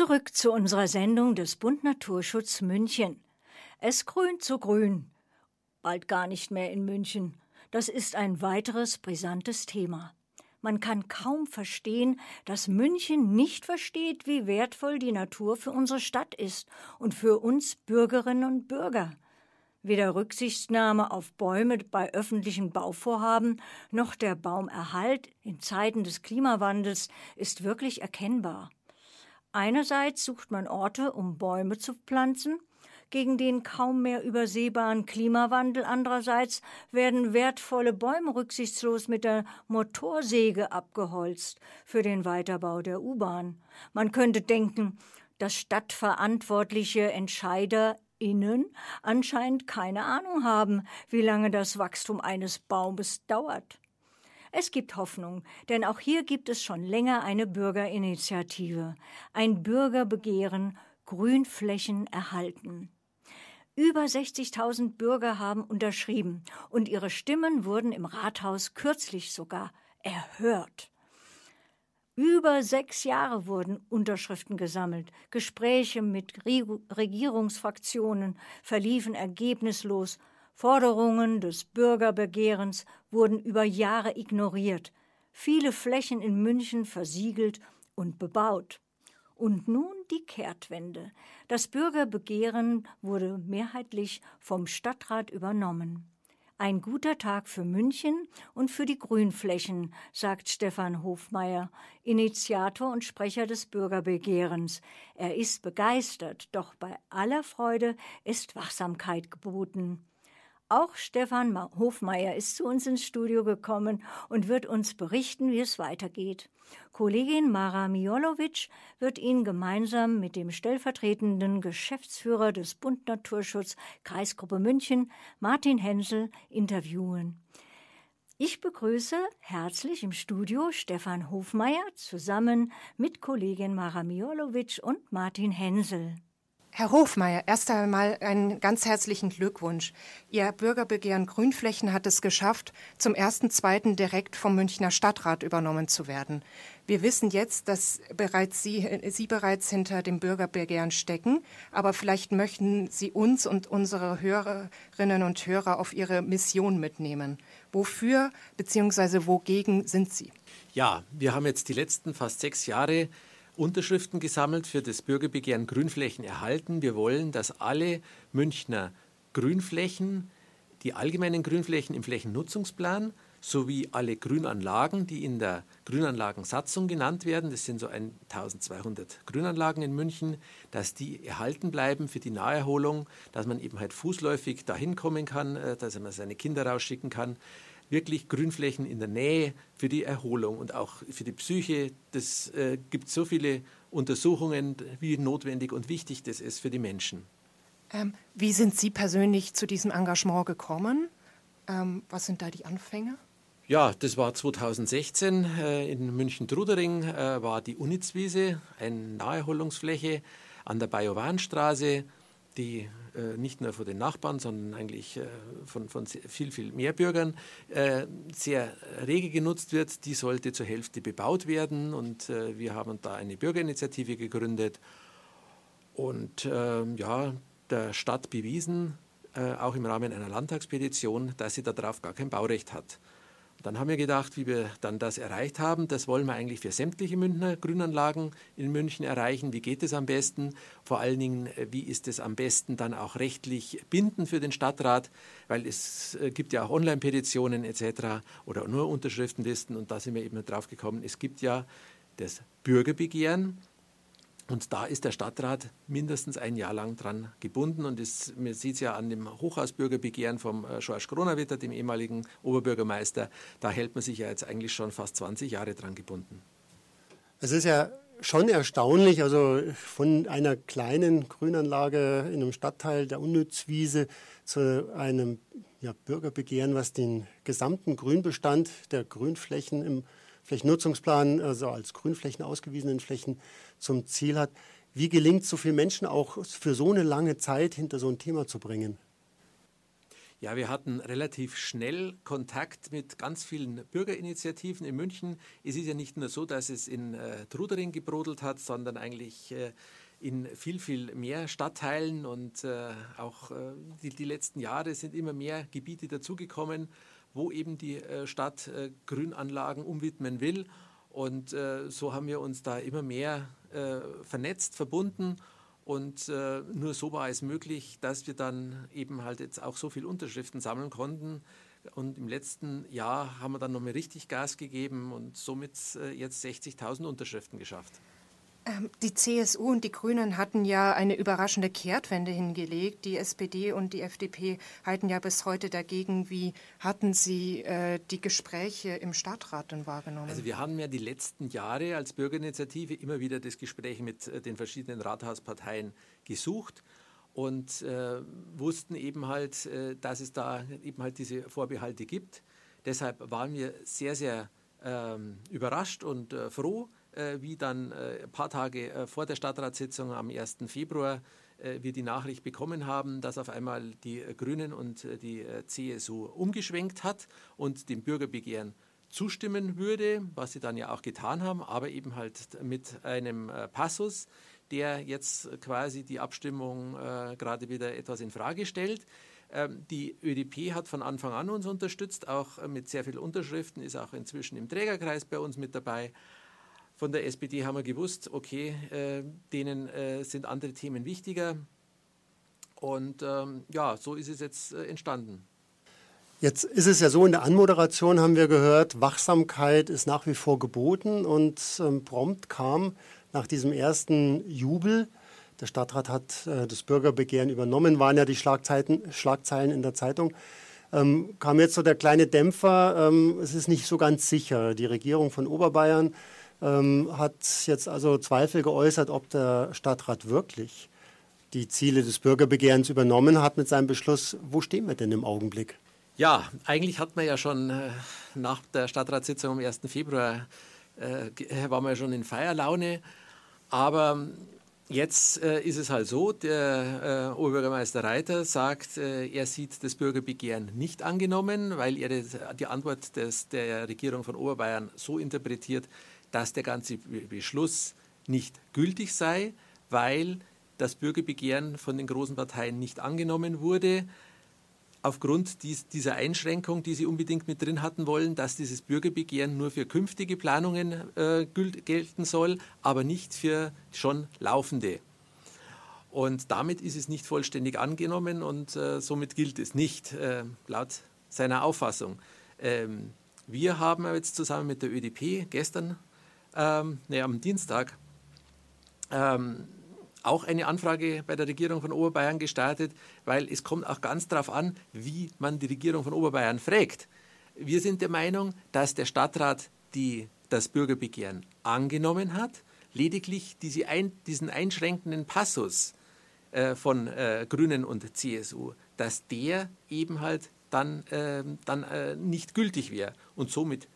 Zurück zu unserer Sendung des Bund Naturschutz München. Es grünt so grün. Bald gar nicht mehr in München. Das ist ein weiteres brisantes Thema. Man kann kaum verstehen, dass München nicht versteht, wie wertvoll die Natur für unsere Stadt ist und für uns Bürgerinnen und Bürger. Weder Rücksichtnahme auf Bäume bei öffentlichen Bauvorhaben noch der Baumerhalt in Zeiten des Klimawandels ist wirklich erkennbar. Einerseits sucht man Orte, um Bäume zu pflanzen, gegen den kaum mehr übersehbaren Klimawandel. Andererseits werden wertvolle Bäume rücksichtslos mit der Motorsäge abgeholzt für den Weiterbau der U-Bahn. Man könnte denken, dass stadtverantwortliche EntscheiderInnen anscheinend keine Ahnung haben, wie lange das Wachstum eines Baumes dauert. Es gibt Hoffnung, denn auch hier gibt es schon länger eine Bürgerinitiative, ein Bürgerbegehren Grünflächen erhalten. Über 60.000 Bürger haben unterschrieben und ihre Stimmen wurden im Rathaus kürzlich sogar erhört. Über sechs Jahre wurden Unterschriften gesammelt. Gespräche mit Regierungsfraktionen verliefen ergebnislos Forderungen des Bürgerbegehrens wurden über Jahre ignoriert, viele Flächen in München versiegelt und bebaut. Und nun die Kehrtwende. Das Bürgerbegehren wurde mehrheitlich vom Stadtrat übernommen. Ein guter Tag für München und für die Grünflächen, sagt Stefan Hofmeier, Initiator und Sprecher des Bürgerbegehrens. Er ist begeistert, doch bei aller Freude ist Wachsamkeit geboten. Auch Stefan Hofmeier ist zu uns ins Studio gekommen und wird uns berichten, wie es weitergeht. Kollegin Mara Miolovic wird ihn gemeinsam mit dem stellvertretenden Geschäftsführer des Bund Naturschutz Kreisgruppe München, Martin Hensel, interviewen. Ich begrüße herzlich im Studio Stefan Hofmeier zusammen mit Kollegin Mara Miolovic und Martin Hensel. Herr Hofmeier, erst einmal einen ganz herzlichen Glückwunsch. Ihr Bürgerbegehren Grünflächen hat es geschafft, zum ersten, zweiten direkt vom Münchner Stadtrat übernommen zu werden. Wir wissen jetzt, dass bereits Sie, Sie bereits hinter dem Bürgerbegehren stecken, aber vielleicht möchten Sie uns und unsere Hörerinnen und Hörer auf Ihre Mission mitnehmen. Wofür bzw. wogegen sind Sie? Ja, wir haben jetzt die letzten fast sechs Jahre Unterschriften gesammelt für das Bürgerbegehren Grünflächen erhalten. Wir wollen, dass alle Münchner Grünflächen, die allgemeinen Grünflächen im Flächennutzungsplan sowie alle Grünanlagen, die in der Grünanlagensatzung genannt werden, das sind so 1200 Grünanlagen in München, dass die erhalten bleiben für die Naherholung, dass man eben halt fußläufig dahin kommen kann, äh, dass man seine Kinder rausschicken kann wirklich Grünflächen in der Nähe für die Erholung und auch für die Psyche. Das äh, gibt so viele Untersuchungen, wie notwendig und wichtig das ist für die Menschen. Ähm, wie sind Sie persönlich zu diesem Engagement gekommen? Ähm, was sind da die Anfänge? Ja, das war 2016 äh, in München-Trudering, äh, war die Unitzwiese, eine Naherholungsfläche an der Bajowanstraße die äh, nicht nur von den Nachbarn, sondern eigentlich äh, von, von viel, viel mehr Bürgern äh, sehr rege genutzt wird. Die sollte zur Hälfte bebaut werden und äh, wir haben da eine Bürgerinitiative gegründet und ähm, ja, der Stadt bewiesen, äh, auch im Rahmen einer Landtagspetition, dass sie darauf gar kein Baurecht hat. Dann haben wir gedacht, wie wir dann das erreicht haben, das wollen wir eigentlich für sämtliche Münchner Grünanlagen in München erreichen. Wie geht es am besten? Vor allen Dingen, äh, wie ist es am besten dann auch rechtlich bindend für den Stadtrat? Weil es äh, gibt ja auch Online-Petitionen etc. oder nur Unterschriftenlisten und da sind wir eben drauf gekommen, es gibt ja das Bürgerbegehren und da ist der Stadtrat mindestens ein Jahr lang dran gebunden. Und das, man sieht es ja an dem Hochhausbürgerbegehren vom äh, George Kronawitter, dem ehemaligen Oberbürgermeister. Da hält man sich ja jetzt eigentlich schon fast 20 Jahre dran gebunden. Es ist ja schon erstaunlich, also von einer kleinen Grünanlage in einem Stadtteil der Unnützwiese zu einem ja, Bürgerbegehren, was den gesamten Grünbestand der Grünflächen im Flächennutzungsplan, also als Grünflächen ausgewiesenen Flächen zum Ziel hat. Wie gelingt es so vielen Menschen auch für so eine lange Zeit hinter so ein Thema zu bringen? Ja, wir hatten relativ schnell Kontakt mit ganz vielen Bürgerinitiativen in München. Es ist ja nicht nur so, dass es in äh, Trudering gebrodelt hat, sondern eigentlich äh, in viel, viel mehr Stadtteilen und äh, auch äh, die, die, letzten Jahre sind immer mehr Gebiete dazugekommen, wo eben die äh, Stadt äh, Grünanlagen umwidmen will. Und so haben wir uns da immer mehr vernetzt, verbunden und äh, nur so war es möglich, dass wir dann eben halt jetzt auch so viele Unterschriften sammeln konnten. Und im letzten Jahr haben wir dann nochmal richtig Gas gegeben und somit äh, jetzt 60.000 Unterschriften geschafft. Ähm, die CSU und die Grünen hatten ja eine überraschende Kehrtwende hingelegt. Die SPD und die FDP halten ja bis heute dagegen. Wie hatten Sie äh, die Gespräche im Stadtrat denn wahrgenommen? Also wir haben ja die letzten Jahre als Bürgerinitiative immer wieder das Gespräch mit äh, den verschiedenen Rathausparteien gesucht und äh, wussten eben halt, äh, dass es da eben halt diese Vorbehalte gibt. Deshalb waren wir sehr, sehr ähm, überrascht und äh, froh, wie dann äh, ein paar Tage äh, vor der Stadtratssitzung am 1. Februar wir die Nachricht bekommen haben, dass auf einmal die Grünen und die CSU umgeschwenkt hat und dem Bürgerbegehren zustimmen würde, was sie dann ja auch getan haben, aber eben halt mit einem Passus, der jetzt quasi die Abstimmung äh, gerade wieder etwas in Frage stellt. Ähm, die ÖDP hat von Anfang an uns unterstützt, auch mit sehr vielen Unterschriften, ist auch inzwischen im Trägerkreis bei uns mit dabei. Von der SPD haben wir gewusst, okay, äh, denen äh, sind andere Themen wichtiger. Und ähm, ja, so ist es jetzt äh, entstanden. Jetzt ist es ja so, in der Anmoderation haben wir gehört, Wachsamkeit ist nach wie vor geboten und ähm, prompt kam nach diesem ersten Jubel, der Stadtrat hat äh, das Bürgerbegehren übernommen, waren ja die Schlagzeilen in der Zeitung, ähm, kam jetzt so der kleine Dämpfer, ähm, es ist nicht so ganz sicher. Die Regierung von Oberbayern ähm, hat jetzt also Zweifel geäußert, ob der Stadtrat wirklich die Ziele des Bürgerbegehrens übernommen hat mit seinem Beschluss. Wo stehen wir denn im Augenblick? Ja, eigentlich hat man ja schon äh, nach der Stadtratssitzung am 1. Februar, äh, war man ja schon in Feierlaune. Aber jetzt äh, ist es halt so, der äh, Oberbürgermeister Reiter sagt, äh, er sieht das Bürgerbegehren nicht angenommen, weil er die Antwort des, der Regierung von Oberbayern so interpretiert, dass der ganze Beschluss nicht gültig sei, weil das Bürgerbegehren von den großen Parteien nicht angenommen wurde, aufgrund dies, dieser Einschränkung, die sie unbedingt mit drin hatten wollen, dass dieses Bürgerbegehren nur für künftige Planungen äh, gelten soll, aber nicht für schon laufende. Und damit ist es nicht vollständig angenommen und äh, somit gilt es nicht, äh, laut seiner Auffassung. Ähm, wir haben jetzt zusammen mit der ÖDP gestern ähm, nee, am Dienstag ähm, auch eine Anfrage bei der Regierung von Oberbayern gestartet, weil es kommt auch ganz darauf an, wie man die Regierung von Oberbayern fragt. Wir sind der Meinung, dass der Stadtrat die, das Bürgerbegehren angenommen hat, lediglich diese ein, diesen einschränkenden Passus äh, von äh, Grünen und CSU, dass der eben halt dann, äh, dann nicht gültig wäre und somit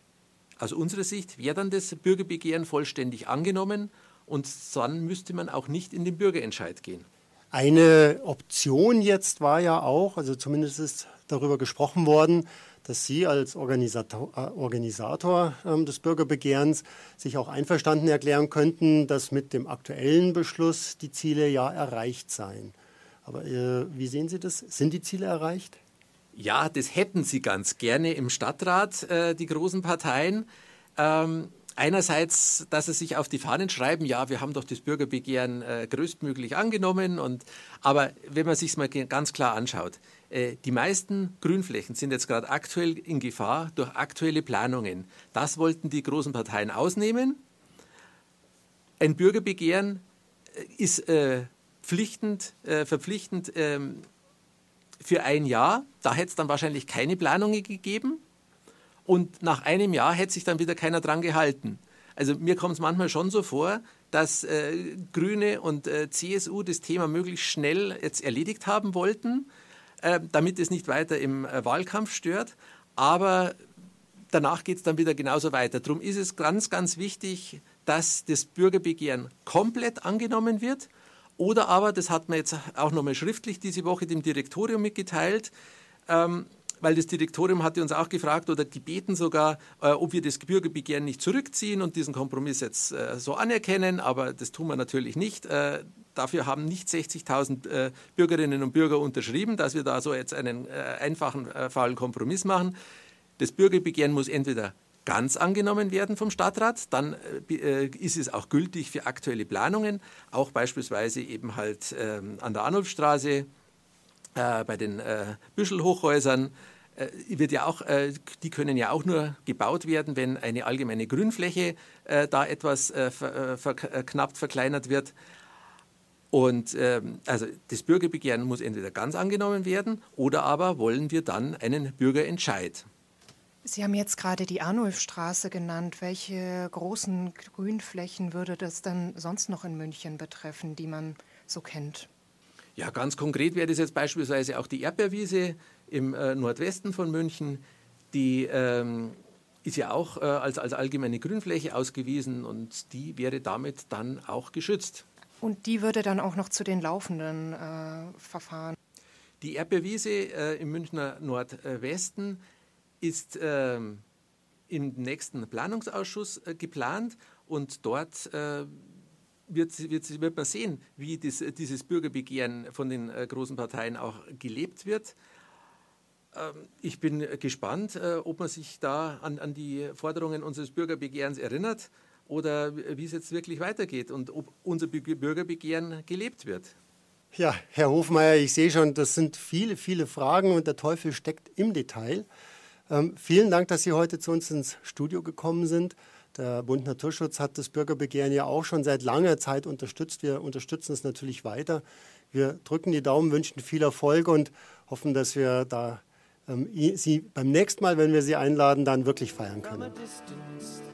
aus unserer Sicht wäre dann das Bürgerbegehren vollständig angenommen und dann müsste man auch nicht in den Bürgerentscheid gehen. Eine Option jetzt war ja auch, also zumindest ist darüber gesprochen worden, dass Sie als Organisator, äh, Organisator äh, des Bürgerbegehrens sich auch einverstanden erklären könnten, dass mit dem aktuellen Beschluss die Ziele ja erreicht seien. Aber äh, wie sehen Sie das? Sind die Ziele erreicht? Ja, das hätten sie ganz gerne im Stadtrat, äh, die großen Parteien. Ähm, einerseits, dass sie sich auf die Fahnen schreiben, ja, wir haben doch das Bürgerbegehren äh, größtmöglich angenommen. Und, aber wenn man sich mal ganz klar anschaut, äh, die meisten Grünflächen sind jetzt gerade aktuell in Gefahr durch aktuelle Planungen. Das wollten die großen Parteien ausnehmen. Ein Bürgerbegehren äh, ist äh, pflichtend, äh, verpflichtend ähm, für ein Jahr. Da hätte es dann wahrscheinlich keine Planungen gegeben. Und nach einem Jahr hätte sich dann wieder keiner dran gehalten. Also mir kommt es manchmal schon so vor, dass äh, Grüne und äh, CSU das Thema möglichst schnell jetzt erledigt haben wollten, äh, damit es nicht weiter im äh, Wahlkampf stört. Aber danach geht es dann wieder genauso weiter. Darum ist es ganz, ganz wichtig, dass das Bürgerbegehren komplett angenommen wird oder aber, das hat man jetzt auch nochmal schriftlich diese Woche dem Direktorium mitgeteilt, Ähm, weil das Direktorium hatte uns auch gefragt oder gebeten sogar, äh, ob wir das Bürgerbegehren nicht zurückziehen und diesen Kompromiss jetzt äh, so anerkennen, aber das tun wir natürlich nicht. Äh, dafür haben nicht 60.000 äh, Bürgerinnen und Bürger unterschrieben, dass wir da so jetzt einen äh, einfachen, äh, faulen Kompromiss machen. Das Bürgerbegehren muss entweder ganz angenommen werden vom Stadtrat, dann ist es auch gültig für aktuelle Planungen, auch beispielsweise eben halt ähm, an der Arnulfstraße, bei den Büschelhochhäusern, äh, wird ja auch, äh, die können ja auch nur gebaut werden, wenn eine allgemeine Grünfläche äh, da etwas verknappt, verkleinert wird. Und ähm, also das Bürgerbegehren muss entweder ganz angenommen werden oder aber wollen wir dann einen Bürgerentscheid. Sie haben jetzt gerade die Arnulfstraße genannt. Welche großen Grünflächen würde das dann sonst noch in München betreffen, die man so kennt? Ja, ganz konkret wäre das jetzt beispielsweise auch die Erdbeerwiese im äh, Nordwesten von München. Die ähm, ist ja auch äh, als, als allgemeine Grünfläche ausgewiesen und die wäre damit dann auch geschützt. Und die würde dann auch noch zu den laufenden äh, Verfahren? Die Erdbeerwiese äh, im Münchner Nordwesten ist ähm, im nächsten Planungsausschuss äh, geplant und dort äh, wird, wird, wird man sehen, wie dies, dieses Bürgerbegehren von den äh, großen Parteien auch gelebt wird. Ähm, ich bin gespannt, ob man sich da an, an, die Forderungen unseres Bürgerbegehrens erinnert oder wie es jetzt wirklich weitergeht und ob unser Bürgerbegehren gelebt wird. Ja, Herr Hofmeier, ich sehe schon, das sind viele, viele Fragen und der Teufel steckt im Detail. Ähm, vielen Dank, dass Sie heute zu uns ins Studio gekommen sind. Der Bund Naturschutz hat das Bürgerbegehren ja auch schon seit langer Zeit unterstützt. Wir unterstützen es natürlich weiter. Wir drücken die Daumen, wünschen viel Erfolg und hoffen, dass wir da ähm, Sie beim nächsten Mal, wenn wir Sie einladen, dann wirklich feiern können.